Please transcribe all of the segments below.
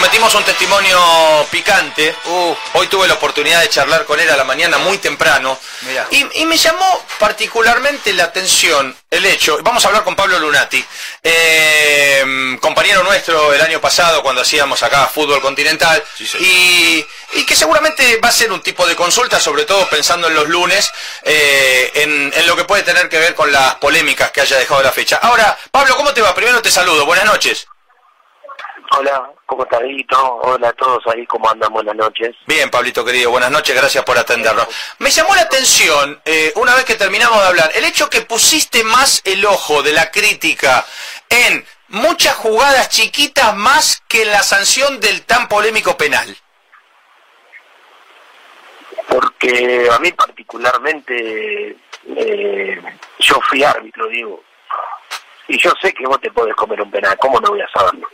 Prometimos un testimonio picante. Uh, hoy tuve la oportunidad de charlar con él a la mañana muy temprano. Y, me llamó particularmente la atención el hecho, vamos a hablar con Pablo Lunati, eh, compañero nuestro el año pasado cuando hacíamos acá fútbol continental, y, que seguramente va a ser un tipo de consulta, sobre todo pensando en los lunes, eh, en, en lo que puede tener que ver con las polémicas que haya dejado la fecha. Ahora, Pablo, ¿cómo te va? Primero te saludo, buenas noches. Hola, ¿cómo estás, Hola a todos ahí, ¿cómo andan? Buenas noches. Bien, Pablito querido, buenas noches, gracias por atendernos. Me llamó la atención, eh, una vez que terminamos de hablar, el hecho que pusiste más el ojo de la crítica en muchas jugadas chiquitas más que en la sanción del tan polémico penal. Porque a mí particularmente, eh, yo fui árbitro, digo, y yo sé que vos te podés comer un penal, ¿cómo no voy a saberlo?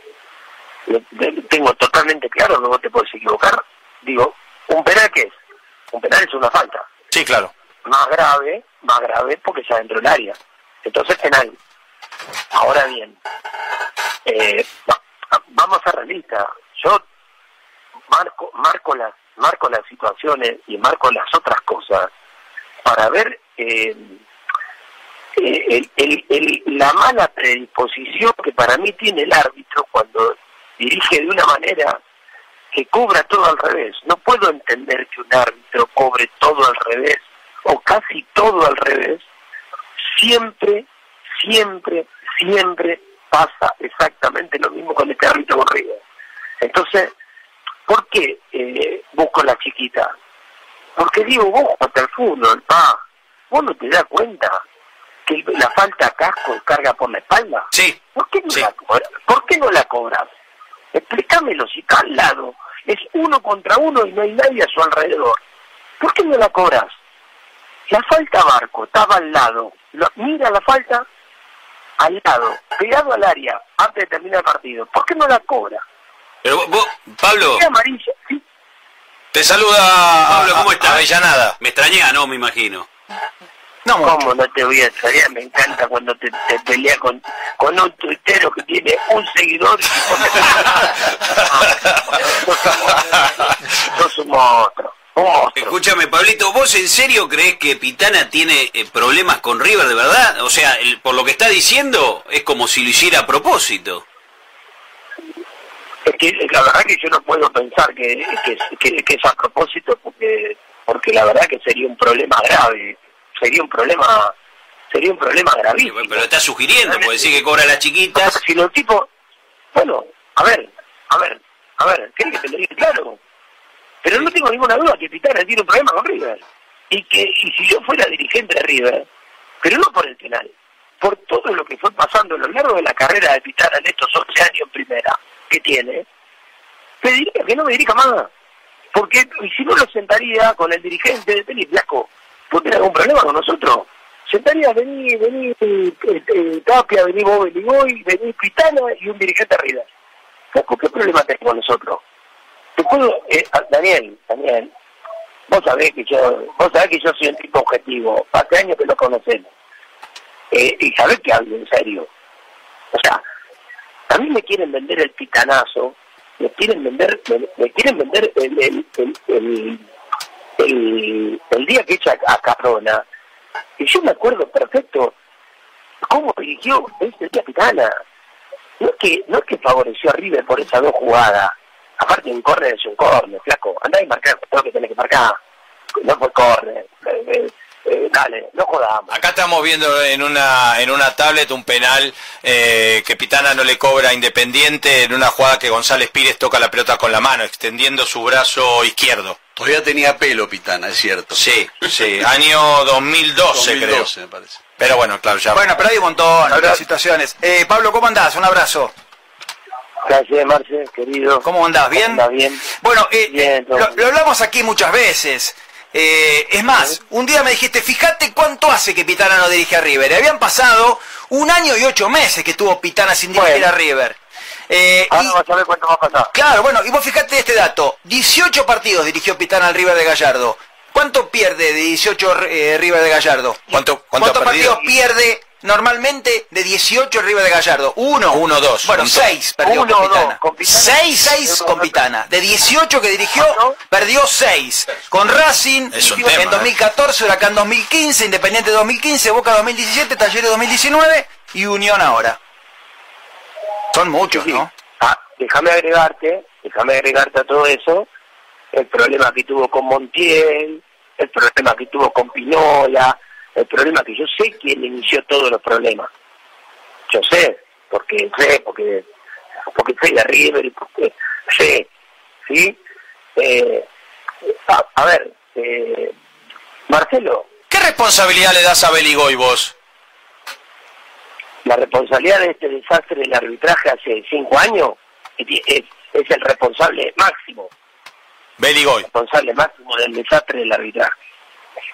Tengo totalmente claro, no te puedes equivocar. Digo, ¿un penal qué es? Un penal es una falta. Sí, claro. Más grave, más grave porque está dentro del área. Entonces penal. Ahora bien, eh, vamos a ser realistas. Yo marco, marco las, marco las situaciones y marco las otras cosas para ver eh, eh, la mala predisposición que para mí tiene el árbitro cuando dirige de una manera que cobra todo al revés. No puedo entender que un árbitro cobre todo al revés o casi todo al revés. Siempre, siempre, siempre pasa exactamente lo mismo con este árbitro corrido. Entonces, ¿por qué eh, busco la chiquita? Porque digo, vos hasta el fútbol, pa, vos no te das cuenta que la falta casco carga por la espalda. Sí. ¿Por qué no, La, ¿por qué no la cobras? Explícamelo, si está al lado, es uno contra uno y no hay nadie a su alrededor. ¿Por qué no la cobras? La falta Barco estaba al lado. mira la falta al lado, pegado al área, antes de terminar el partido. ¿Por qué no la cobra? Pero vos, Pablo. amarilla, ¿sí? Te saluda Pablo, ¿cómo estás? Avellanada. Me extraña, no, me imagino. No, ¿Cómo no te voy a extrañar? Me encanta cuando te, te peleas con, con un tuitero que tiene un seguidor. sos un monstruo. Escúchame, Pablito, ¿vos en serio crees que Pitana tiene eh, problemas con River de verdad? O sea, por lo que está diciendo, es como si lo hiciera a propósito. Es que la verdad que yo no puedo pensar que, que, que es a propósito porque, porque la verdad que sería un problema grave sería un problema sería un problema gravísimo. pero está sugiriendo, puede decir que cobra las chiquitas. Si los tipos, bueno, a ver, a ver, a ver, ¿querés que te lo diga claro? Pero no tengo ninguna duda que Pitana tiene un problema con River. Y que y si yo fuera dirigente de River, pero no por el penal, por todo lo que fue pasando a lo largo de la carrera de Pitana en estos 11 años en primera que tiene, pediría que no me dirija más. Porque y si no lo sentaría con el dirigente de Tenis Blasco, ¿Vos tenés algún problema con nosotros? Sentaría, vení, vení este, Tapia, vení vos, vení voy, vení Pitana y un dirigente arriba. ¿Qué problema tenés con nosotros? Eh, Daniel, Daniel, vos sabés que yo, vos sabés que yo soy un tipo objetivo, hace años que lo conocemos. Eh, y sabés que hablo en serio. O sea, a mí me quieren vender el pitanazo, me quieren vender, me, quieren vender el, el el, el día que echa a Caprona, y yo me acuerdo perfecto cómo dirigió ese día Pitana. No es que, no es que favoreció a River por esas dos jugadas. Aparte un córner es un córner, flaco. Andá y marcar todo lo que tenés que marcar. No fue córner. Eh, eh, eh, dale, no jodamos. Acá estamos viendo en una en una tablet un penal que Pitana no le cobra Independiente en una jugada que González Pires toca la pelota con la mano, extendiendo su brazo izquierdo. Todavía tenía pelo Pitana, es cierto. Sí, sí, año 2012, 2012 creo. me parece. Pero bueno, claro, ya. Bueno, pero hay un montón de situaciones. Eh, Pablo, ¿cómo andás? Un abrazo. Gracias, Marce, querido. ¿Cómo andás? ¿Bien? ¿Cómo bien? Bueno, eh, lo, hablamos aquí muchas veces. Eh, es más, un día me dijiste, fíjate cuánto hace que Pitana no dirige a River. habían pasado un año y ocho meses que tuvo Pitana sin dirigir a River. Eh, Ahora vas a ver cuánto va a pasar. Claro, bueno, y vos fijate este dato. 18 partidos dirigió Pitana al River de Gallardo. ¿Cuánto pierde de 18 eh, River de Gallardo? ¿Cuánto, cuántos partidos pierde normalmente de 18 arriba de Gallardo. Uno. Uno, dos. Bueno, seis perdió Uno, con Pitana. con Pitana. Seis, seis Uno, con dos, Pitana. De 18 que dirigió, ¿no? perdió seis. Con Racing un en tema, ¿eh? 2014, Huracán 2015, Independiente 2015, Boca 2017, Talleres 2019 y Unión ahora. Son muchos, Sí. ¿no? Ah, déjame agregarte, déjame agregarte a todo eso, el problema que tuvo con Montiel, el problema que tuvo con Pinola, el problema que yo sé quién inició todos los problemas. Yo sé, porque sé, porque porque soy de River y porque sé, ¿sí? Eh, a, a ver, eh, Marcelo, ¿Qué responsabilidad le das a Beligoy vos? la responsabilidad de este desastre del arbitraje hace cinco años es, es- es el responsable máximo, Beligoy. responsable máximo del desastre del arbitraje.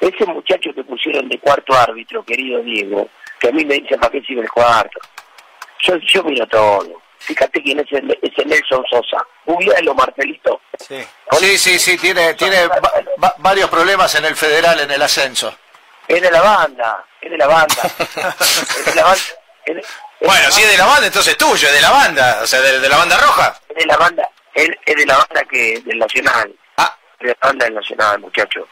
Ese muchacho que pusieron de cuarto árbitro, querido Diego, que a mí me dice para qué sirve el cuarto. Yo, yo miro todo. Fíjate quién es el, ese Nelson Sosa. Googlealo, Marcelito. Sí, sí, sí, sí, tiene, tiene va- va- varios problemas en el federal, en el ascenso. Es de la banda, es de la banda. es de la banda. es de- es Bueno, si es de la banda, entonces es tuyo, es de la banda, o sea, de, de la banda roja. Es de la banda, es, es de la banda que del Nacional. Ah, Es de la banda del Nacional, muchacho.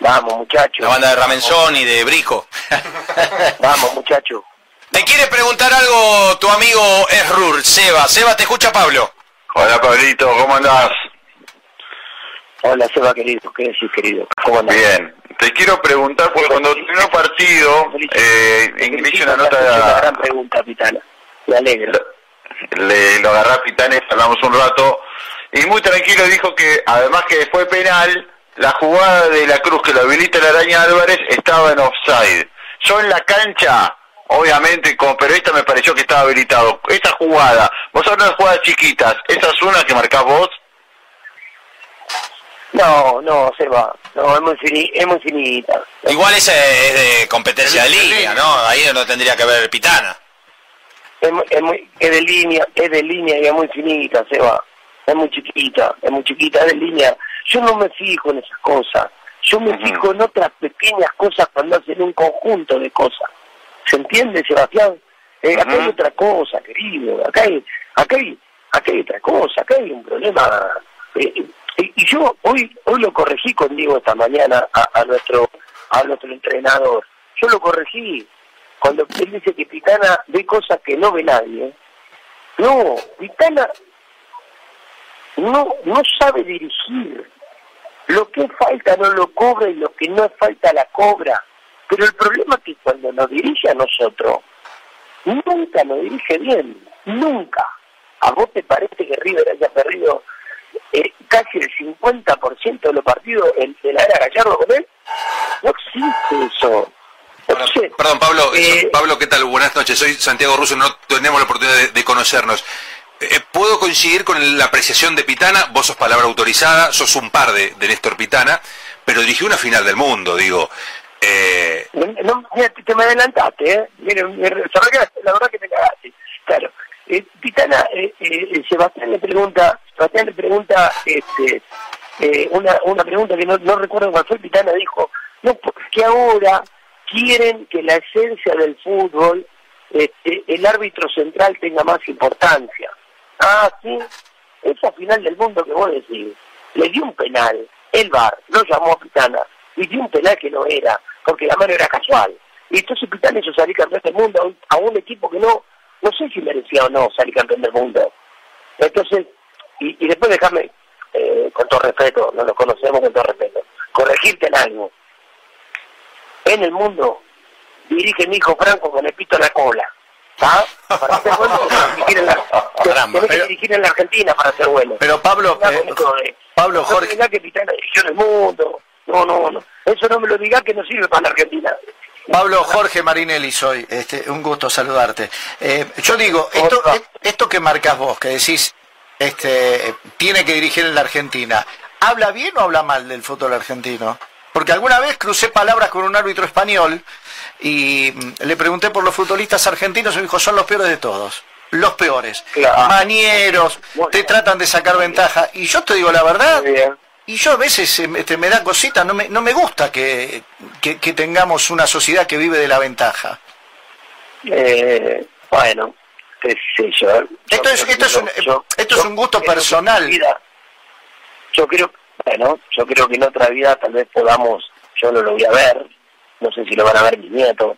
Vamos, muchacho. la banda de Ramenzón y de Brico. Vamos, muchacho. Te quiere preguntar algo tu amigo Esrur, Seba. Seba, te escucha Pablo. Hola Pablito, ¿cómo andás? Hola, Seba, querido. ¿Qué decís, querido? ¿Cómo andás? Bien. Te quiero preguntar, porque cuando terminó partido, eh, felicito, una has hecho una gran nota, pregunta, Pitana. Me alegro. le, lo agarré a Pitanes, hablamos un rato, y muy tranquilo dijo que, además que fue penal, la jugada de la Cruz que lo habilita la araña Álvarez estaba en offside. Yo en la cancha, obviamente como periodista me pareció que estaba habilitado. Esa jugada, vos hablas de jugadas chiquitas, ¿esa es una que marcás vos? No, no, Seba. No, es muy, fini, es muy finita. Igual ese es de competencia de línea, ¿no? Ahí no tendría que haber Pitana. Es, muy- es, muy, es de línea, es de línea y es muy finita, Seba. Es muy chiquita, es muy chiquita, es de línea. Yo no me fijo en esas cosas. Yo me fijo en otras pequeñas cosas cuando hacen un conjunto de cosas. ¿Se entiende, Sebastián? Eh, acá hay otra cosa, querido. Acá hay, acá hay, acá hay otra cosa. Acá hay un problema. eh, y, y yo hoy, hoy lo corregí con Diego esta mañana a, a nuestro, a nuestro entrenador. Yo lo corregí cuando él dice que Pitana ve cosas que no ve nadie. No, Pitana no, no sabe dirigir. Lo que es falta no lo cobra y lo que no es falta la cobra. Pero el problema es que cuando nos dirige a nosotros, nunca nos dirige bien, nunca. ¿A vos te parece que River haya perdido eh, casi el 50% de los partidos en, de la era Gallardo con él? No existe eso. Perdón, Pablo, eh, Pablo, ¿qué tal? Buenas noches, soy Santiago Russo, no tenemos la oportunidad de, de conocernos. Eh, ¿Puedo coincidir con la apreciación de Pitana? Vos sos palabra autorizada, sos un par de, de Néstor Pitana, pero dirigió una final del mundo, digo. Eh, No, mira, te, me adelantaste, ¿eh? Mira, me- la verdad que te cagaste. Claro. Eh, Pitana, eh, Sebastián le pregunta, Sebastián le pregunta este, una, una pregunta que no, no recuerdo cuál fue, Pitana dijo, no, porque ahora quieren que la esencia del fútbol, este, el árbitro central tenga más importancia. Ah, sí, esa final del mundo que vos decís, le dio un penal, el VAR lo llamó a Pitana y dio un penal que no era, porque la mano era casual. Y entonces Pitana hizo salir campeón del mundo a un, a un equipo que no, no sé si merecía o no salir campeón del mundo. Entonces, y, y después déjame, eh, con todo respeto, no nos conocemos con todo respeto, corregirte en algo. En el mundo dirige mi hijo Franco con el pito en la cola. ¿Ah? Para ser bueno, tenés que dirigir en la, Argentina para bueno. Pero Pablo, No, eh, no, no, Pablo, no Jorge, me que mundo. No, no, no. Eso no me lo digas que no sirve para la Argentina. Pablo Jorge Marinelli soy, este, un gusto saludarte. Eh, yo digo, esto, eh, esto que marcas vos, que decís, este, tiene que dirigir en la Argentina, ¿habla bien o habla mal del fútbol argentino? Porque alguna vez crucé palabras con un árbitro español y mm, le pregunté por los futbolistas argentinos y me dijo, son los peores de todos. Los peores. Claro. Manieros, Muy te bien. tratan de sacar ventaja. Y yo te digo la verdad, y yo a veces eh, este, me da cosita, no me, no me gusta que, que, que tengamos una sociedad que vive de la ventaja. Eh, bueno, qué sé yo. Esto es, esto es, un, esto es un gusto personal. yo creo, bueno, yo creo que en otra vida tal vez podamos, yo no lo voy a ver, no sé si lo van a ver mis nietos,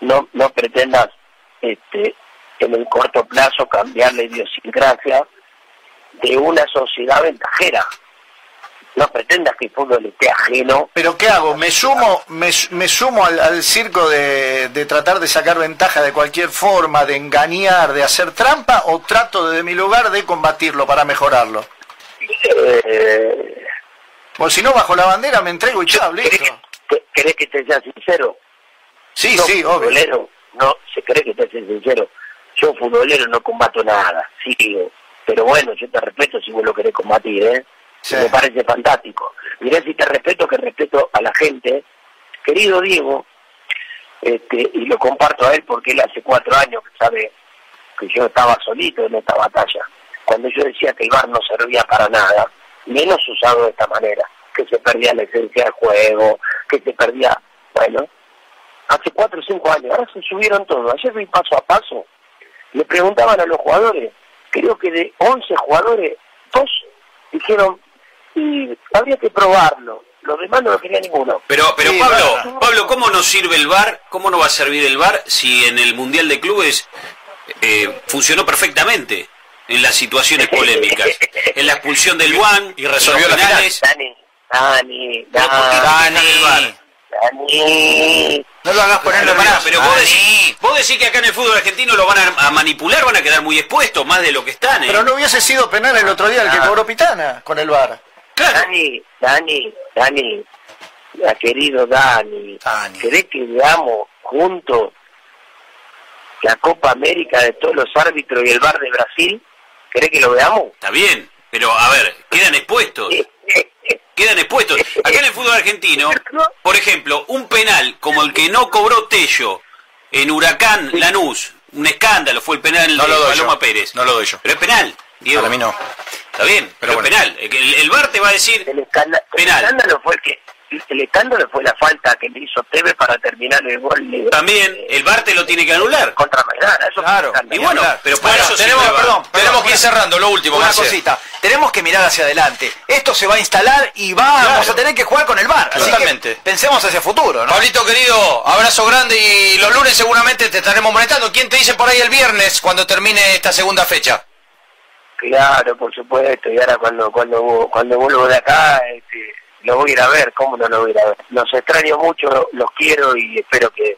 no, no pretendas este, en el corto plazo cambiar la idiosincrasia de una sociedad ventajera no pretendas que el fútbol esté ajeno. Pero ¿qué hago? ¿Me sumo, me, me sumo al, circo de, de, tratar de sacar ventaja de cualquier forma, de engañar, de hacer trampa, o trato desde mi lugar de combatirlo para mejorarlo? Eh... Pues si no, bajo la bandera me entrego y chao, listo. ¿Querés que te sea sincero? Sí, sí, obvio. No, se cree que te sea sincero. Yo, futbolero, no combato nada, sigo. Pero bueno, yo te respeto si vos lo querés combatir, ¿eh? Me parece fantástico. Mirá si te respeto, que respeto a la gente. Querido Diego, este, y lo comparto a él porque él hace cuatro años que sabe que yo estaba solito en esta batalla. Cuando yo decía que el bar no servía para nada, menos usado de esta manera, que se perdía la esencia del juego, que se perdía, bueno, hace cuatro o cinco años, ahora se subieron todos. Ayer vi paso a paso, le preguntaban a los jugadores, creo que de 11 jugadores, dos dijeron, y habría que probarlo. Los demás no lo quería ninguno. Pero, pero Pablo, Pablo, ¿cómo nos sirve el VAR? ¿Cómo no va a servir el VAR si en el Mundial de Clubes eh, funcionó perfectamente en las situaciones polémicas? en la expulsión del Juan y resolvió las finales. Dani, Dani, Dani, Dani. No lo hagas ponerlo para, pero vos decís, vos decís que acá en el fútbol argentino lo van a, manipular, van a quedar muy expuestos, más de lo que están. ¿eh? Pero no hubiese sido penal el otro día el que ah. cobró Pitana con el VAR. Dani, Dani, Dani, ha querido Dani, Dani. ¿querés que veamos juntos la Copa América de todos los árbitros y el bar de Brasil? ¿Querés que lo veamos? Está bien, pero a ver, quedan expuestos. Quedan expuestos. Acá en el fútbol argentino, por ejemplo, un penal como el que no cobró Tello en Huracán Lanús, un escándalo fue el penal de Paloma Pérez. No lo doy yo. Pero es penal. Diego. Para mí no. Está bien, pero, penal. El, el, VAR te va a decir el escándalo, penal. El escándalo fue que el escándalo fue la falta que le hizo Tevez para terminar el gol. También, el VAR te lo tiene que anular. Contra Maidana, eso Claro, y bueno, pero para eso tenemos, perdón, tenemos que ir cerrando, lo último. Una cosita, tenemos que mirar hacia adelante. Esto se va a instalar y vamos a tener que jugar con el VAR. Totalmente. pensemos hacia el futuro, ¿no? Pablito querido, abrazo grande y los lunes seguramente te estaremos molestando. ¿Quién te dice por ahí el viernes cuando termine esta segunda fecha? Claro, por supuesto, y ahora cuando cuando cuando vuelvo de acá, este, lo voy a ir a ver, ¿cómo no lo voy a ir a ver? Los extraño mucho, los quiero y espero que,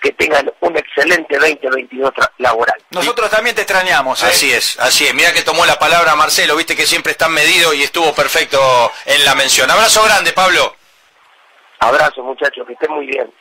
que tengan un excelente 2022 laboral. Nosotros también te extrañamos. ¿eh? Así es, así es. Mira que tomó la palabra Marcelo, viste que siempre está medido y estuvo perfecto en la mención. Abrazo grande, Pablo. Abrazo, muchachos, que estén muy bien.